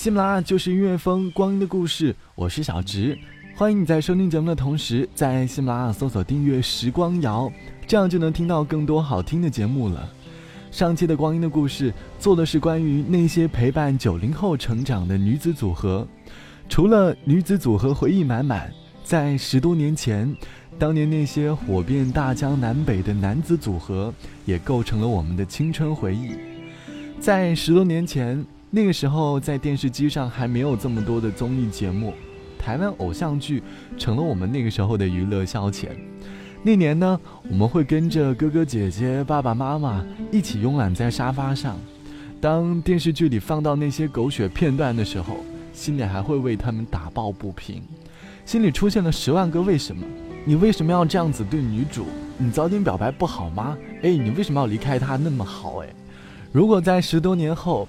喜马拉雅就是音乐风，光阴的故事。我是小植，欢迎你在收听节目的同时，在喜马拉雅搜索订阅“时光谣”，这样就能听到更多好听的节目了。上期的光阴的故事做的是关于那些陪伴九零后成长的女子组合。除了女子组合回忆满满，在十多年前，当年那些火遍大江南北的男子组合也构成了我们的青春回忆。在十多年前。那个时候，在电视机上还没有这么多的综艺节目，台湾偶像剧成了我们那个时候的娱乐消遣。那年呢，我们会跟着哥哥姐姐、爸爸妈妈一起慵懒在沙发上，当电视剧里放到那些狗血片段的时候，心里还会为他们打抱不平，心里出现了十万个为什么：你为什么要这样子对女主？你早点表白不好吗？哎，你为什么要离开她那么好？哎，如果在十多年后。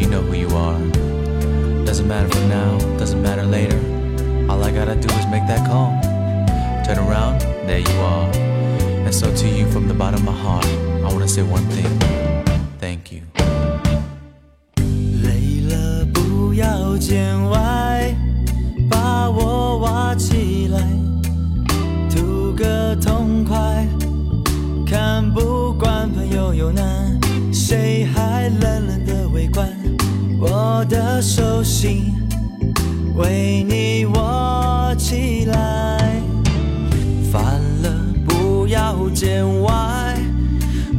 You know who you are. Doesn't matter for now, doesn't matter later. All I gotta do is make that call. Turn around, there you are. And so to you from the bottom of my heart, I wanna say one thing. Thank you. 累了不要见外， 的手心为你握起来，烦了不要见外，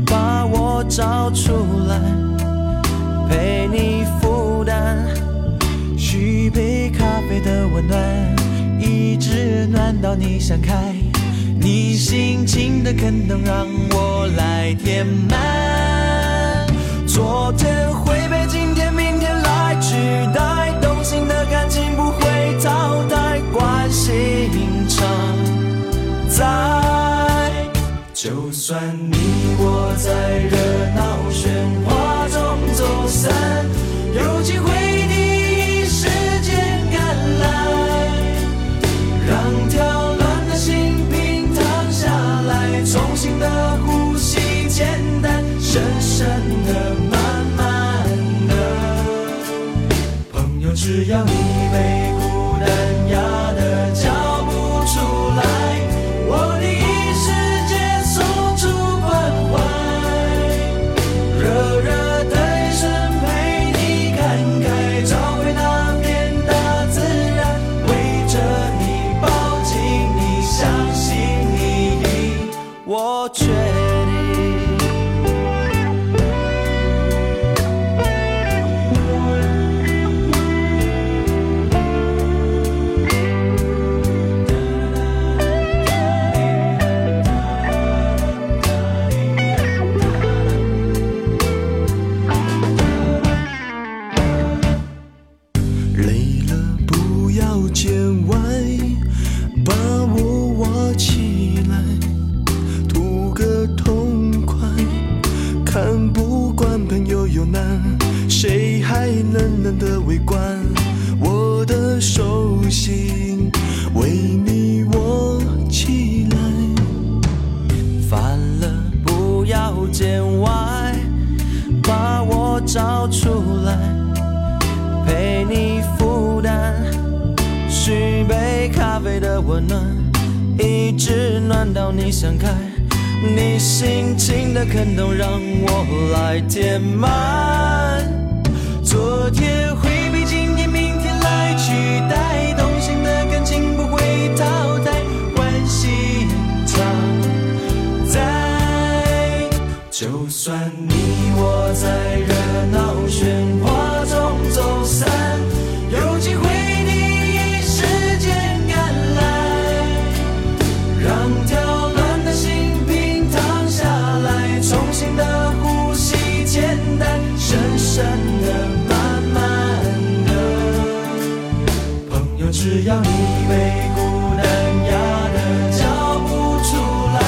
把我找出来，陪你负担，续杯咖啡的温暖，一直暖到你想开，你心情的坑洞让我来填满，昨天会被今天。取代动心的感情不会淘汰，关心常在。就算你我在热闹只要你被直暖到你想开，你心情的坑洞让我来填满。昨天会被今天明天来取代，动心的感情不会太。只要你被孤单压得叫不出来，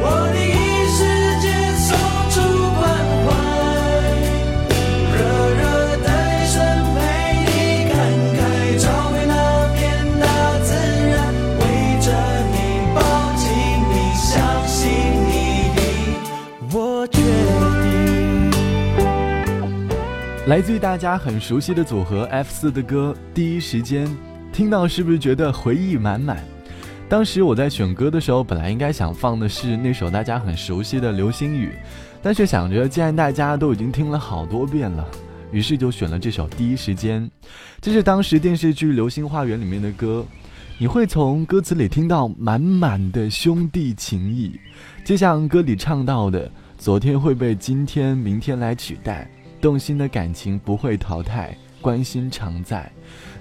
我的一世界送出关怀，热热的身陪你看开，找回那片大自然，围着你抱紧你，相信你的，我决定。来自于大家很熟悉的组合 F 四的歌，第一时间听到是不是觉得回忆满满？当时我在选歌的时候，本来应该想放的是那首大家很熟悉的《流星雨》，但是想着既然大家都已经听了好多遍了，于是就选了这首《第一时间》。这是当时电视剧《流星花园》里面的歌，你会从歌词里听到满满的兄弟情谊，就像歌里唱到的：“昨天会被今天、明天来取代。”动心的感情不会淘汰，关心常在。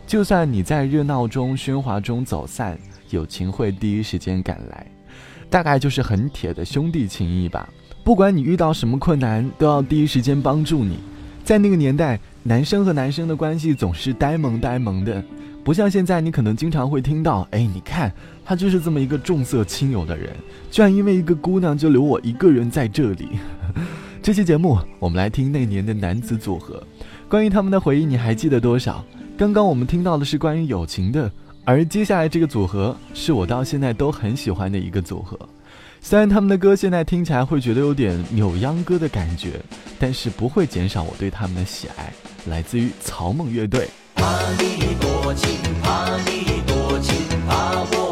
就算你在热闹中、喧哗中走散，友情会第一时间赶来。大概就是很铁的兄弟情谊吧。不管你遇到什么困难，都要第一时间帮助你。在那个年代，男生和男生的关系总是呆萌呆萌的，不像现在，你可能经常会听到：“哎，你看，他就是这么一个重色轻友的人，居然因为一个姑娘就留我一个人在这里。”这期节目，我们来听那年的男子组合，关于他们的回忆，你还记得多少？刚刚我们听到的是关于友情的，而接下来这个组合是我到现在都很喜欢的一个组合。虽然他们的歌现在听起来会觉得有点扭秧歌的感觉，但是不会减少我对他们的喜爱。来自于草蜢乐队。怕你多情，怕你多情，怕我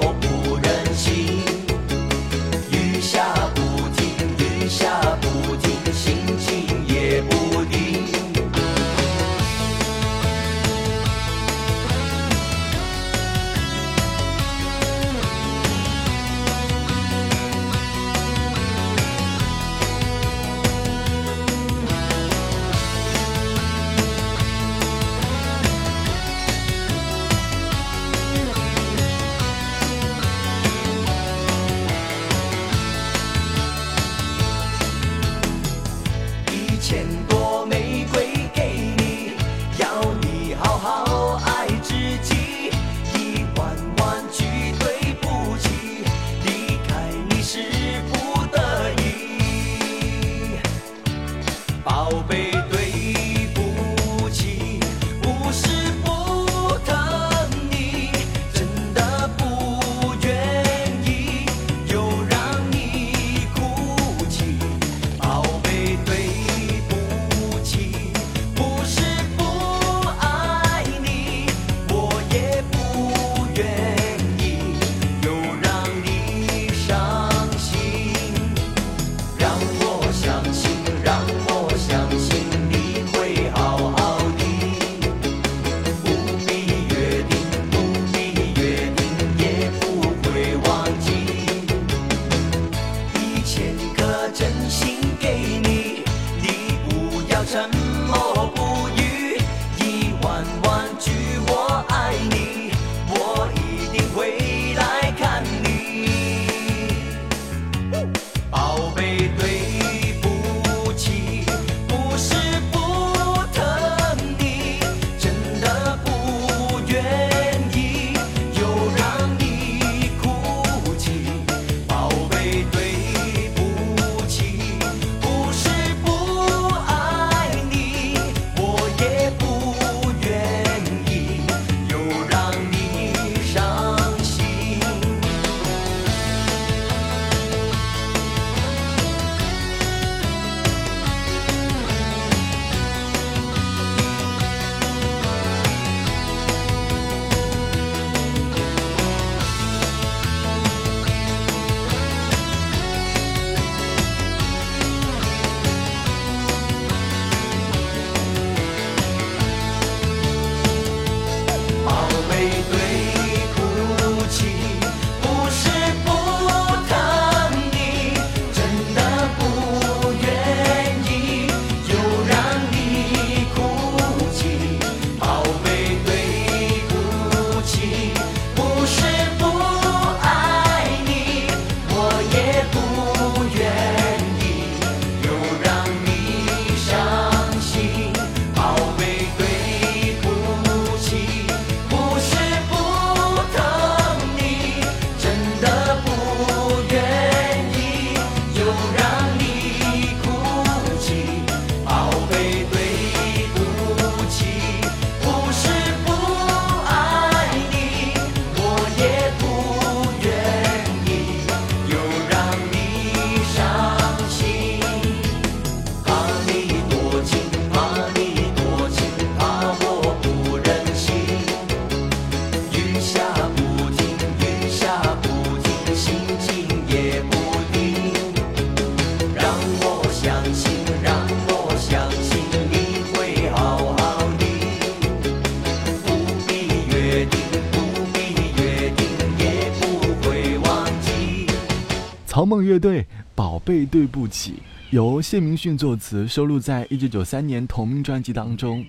草蜢乐队《宝贝对不起》由谢明训作词，收录在1993年同名专辑当中。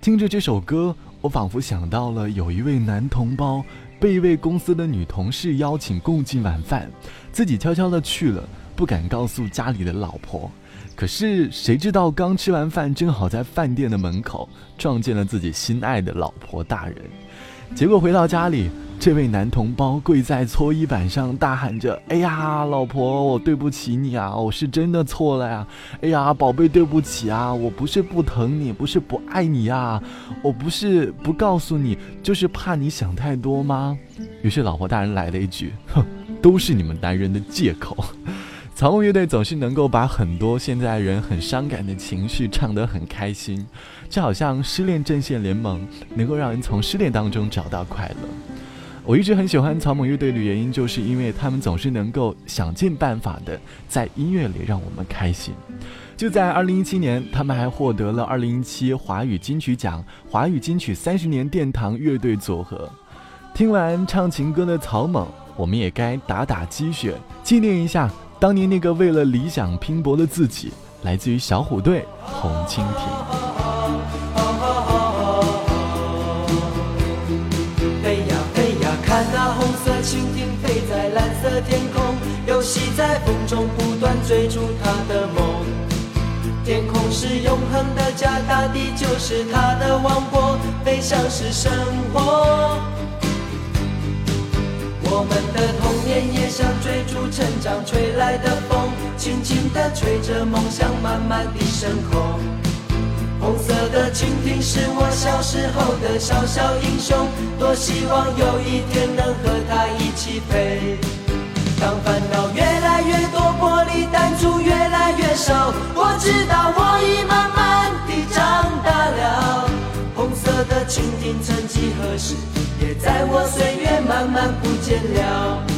听着这首歌，我仿佛想到了有一位男同胞被一位公司的女同事邀请共进晚饭，自己悄悄的去了，不敢告诉家里的老婆。可是谁知道刚吃完饭，正好在饭店的门口撞见了自己心爱的老婆大人。结果回到家里，这位男同胞跪在搓衣板上，大喊着：“哎呀，老婆，我对不起你啊，我是真的错了呀！哎呀，宝贝，对不起啊，我不是不疼你，不是不爱你呀，我不是不告诉你，就是怕你想太多吗？”于是老婆大人来了一句：“哼，都是你们男人的借口。”草蜢乐队总是能够把很多现在人很伤感的情绪唱得很开心，就好像失恋阵线联盟能够让人从失恋当中找到快乐。我一直很喜欢草蜢乐队的原因，就是因为他们总是能够想尽办法的在音乐里让我们开心。就在二零一七年，他们还获得了二零一七华语金曲奖华语金曲三十年殿堂乐队组合。听完唱情歌的草蜢，我们也该打打鸡血，纪念一下。当年那个为了理想拼搏的自己，来自于小虎队《红蜻蜓》。飞呀飞呀，看那红色蜻蜓飞在蓝色天空，游戏在风中不断追逐它的梦。天空是永恒的家，大地就是它的王国，飞翔是生活。我们的童年也像追逐成长吹来的风，轻轻地吹着梦想，慢慢地升空。红色的蜻蜓是我小时候的小小英雄，多希望有一天能和它一起飞。当烦恼越来越多，玻璃弹珠越来越少，我知道我已慢慢地长大了。红色的蜻蜓，曾几何时。也在我岁月慢慢不见了。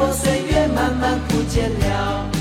我岁月慢慢不见了。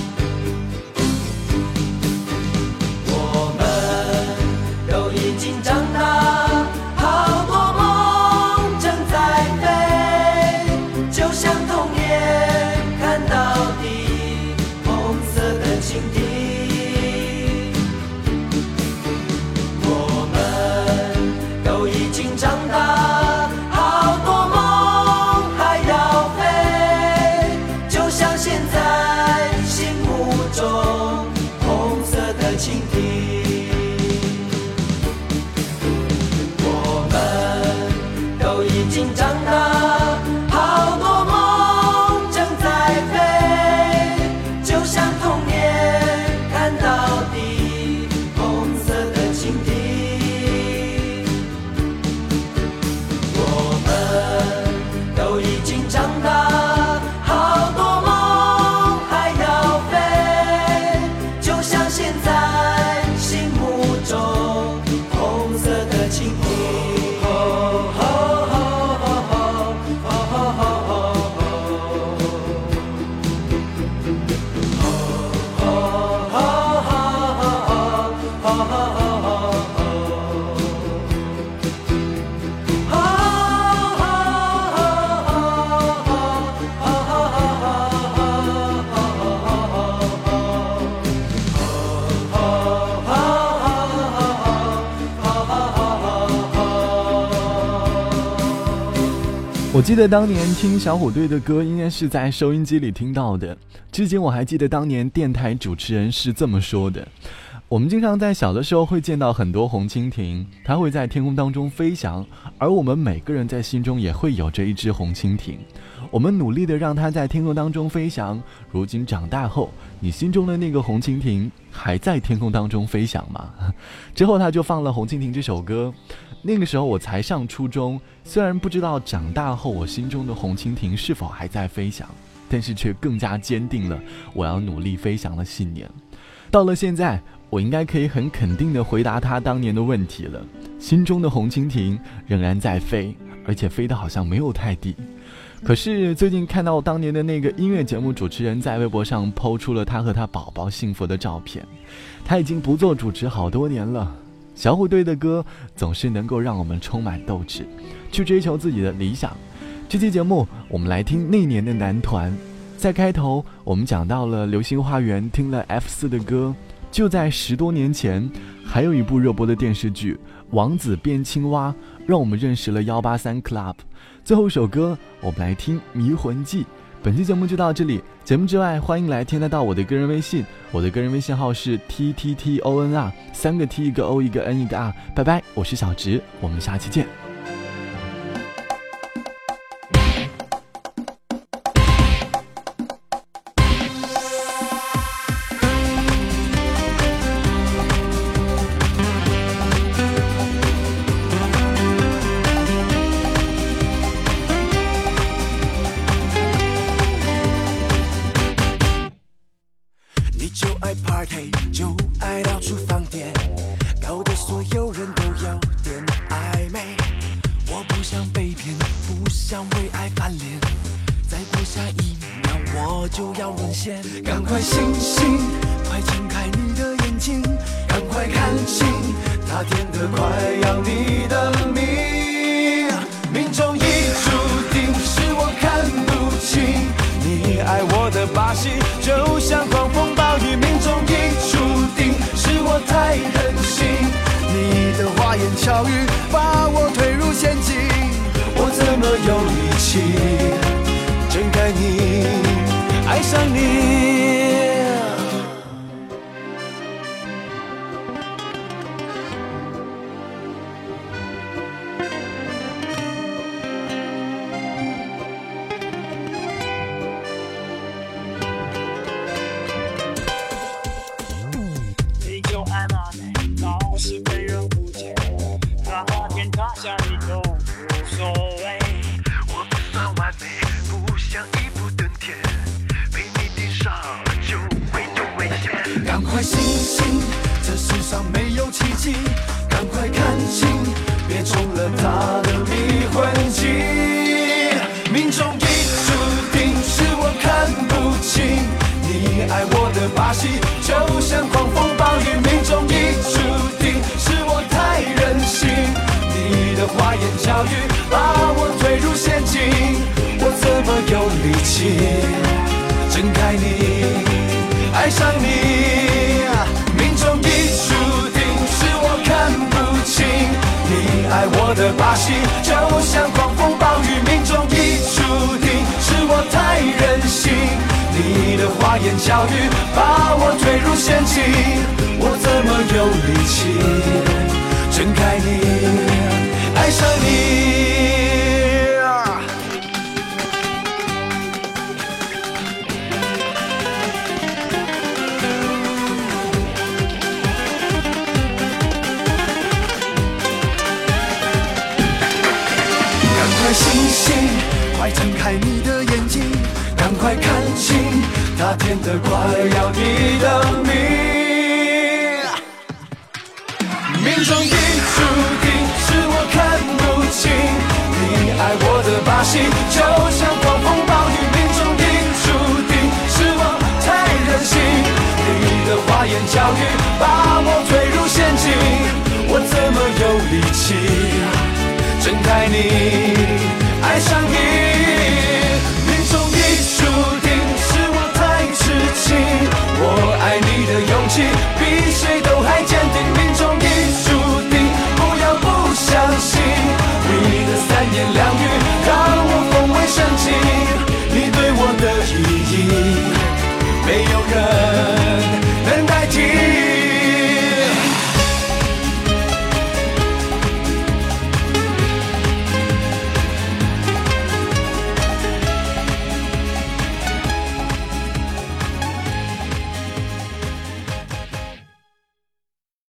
我记得当年听小虎队的歌，应该是在收音机里听到的。至今我还记得当年电台主持人是这么说的：我们经常在小的时候会见到很多红蜻蜓，它会在天空当中飞翔，而我们每个人在心中也会有着一只红蜻蜓。我们努力的让它在天空当中飞翔。如今长大后，你心中的那个红蜻蜓还在天空当中飞翔吗？之后他就放了《红蜻蜓》这首歌。那个时候我才上初中，虽然不知道长大后我心中的红蜻蜓是否还在飞翔，但是却更加坚定了我要努力飞翔的信念。到了现在，我应该可以很肯定的回答他当年的问题了：心中的红蜻蜓仍然在飞，而且飞得好像没有太低。可是最近看到当年的那个音乐节目主持人在微博上抛出了他和他宝宝幸福的照片，他已经不做主持好多年了。小虎队的歌总是能够让我们充满斗志，去追求自己的理想。这期节目我们来听那年的男团。在开头我们讲到了《流星花园》，听了 F 四的歌。就在十多年前，还有一部热播的电视剧《王子变青蛙》，让我们认识了幺八三 Club。最后一首歌，我们来听《迷魂记》。本期节目就到这里。节目之外，欢迎来添加到我的个人微信，我的个人微信号是 t t t o n r，三个 t 一个 o 一个 n 一个 r。拜拜，我是小直，我们下期见。人都有点暧昧，我不想被骗，不想为爱翻脸，再过下一秒我就要沦陷，赶快醒醒，快睁开你的眼睛，赶快看清，他甜的快要你的命，命中已注定，是我看不清，你爱我的把戏，就像狂风暴雨，命中已注定，是我太任性，言巧语把我推入陷阱，我怎么有力气睁开你？爱上你。爱我的把戏，就像狂风暴雨。命中已注定，是我太任性，你的花言巧语把我推入陷阱，我怎么有力气睁开你，爱上你？命中已注定，是我看不清。你爱我的把戏，就像狂风暴雨，命中已注定，是我太任性。的花言巧语把我推入陷阱，我怎么有力气睁开你，爱上你？赶快醒醒，快睁开你的眼睛，赶快看清，他甜得快要你的命。命中已注定，是我看不清，你爱我的把戏，就像狂风暴雨。命中已注定，是我太任性，你的花言巧语把我推入陷阱，我怎么有力气睁开你？比谁都还坚定。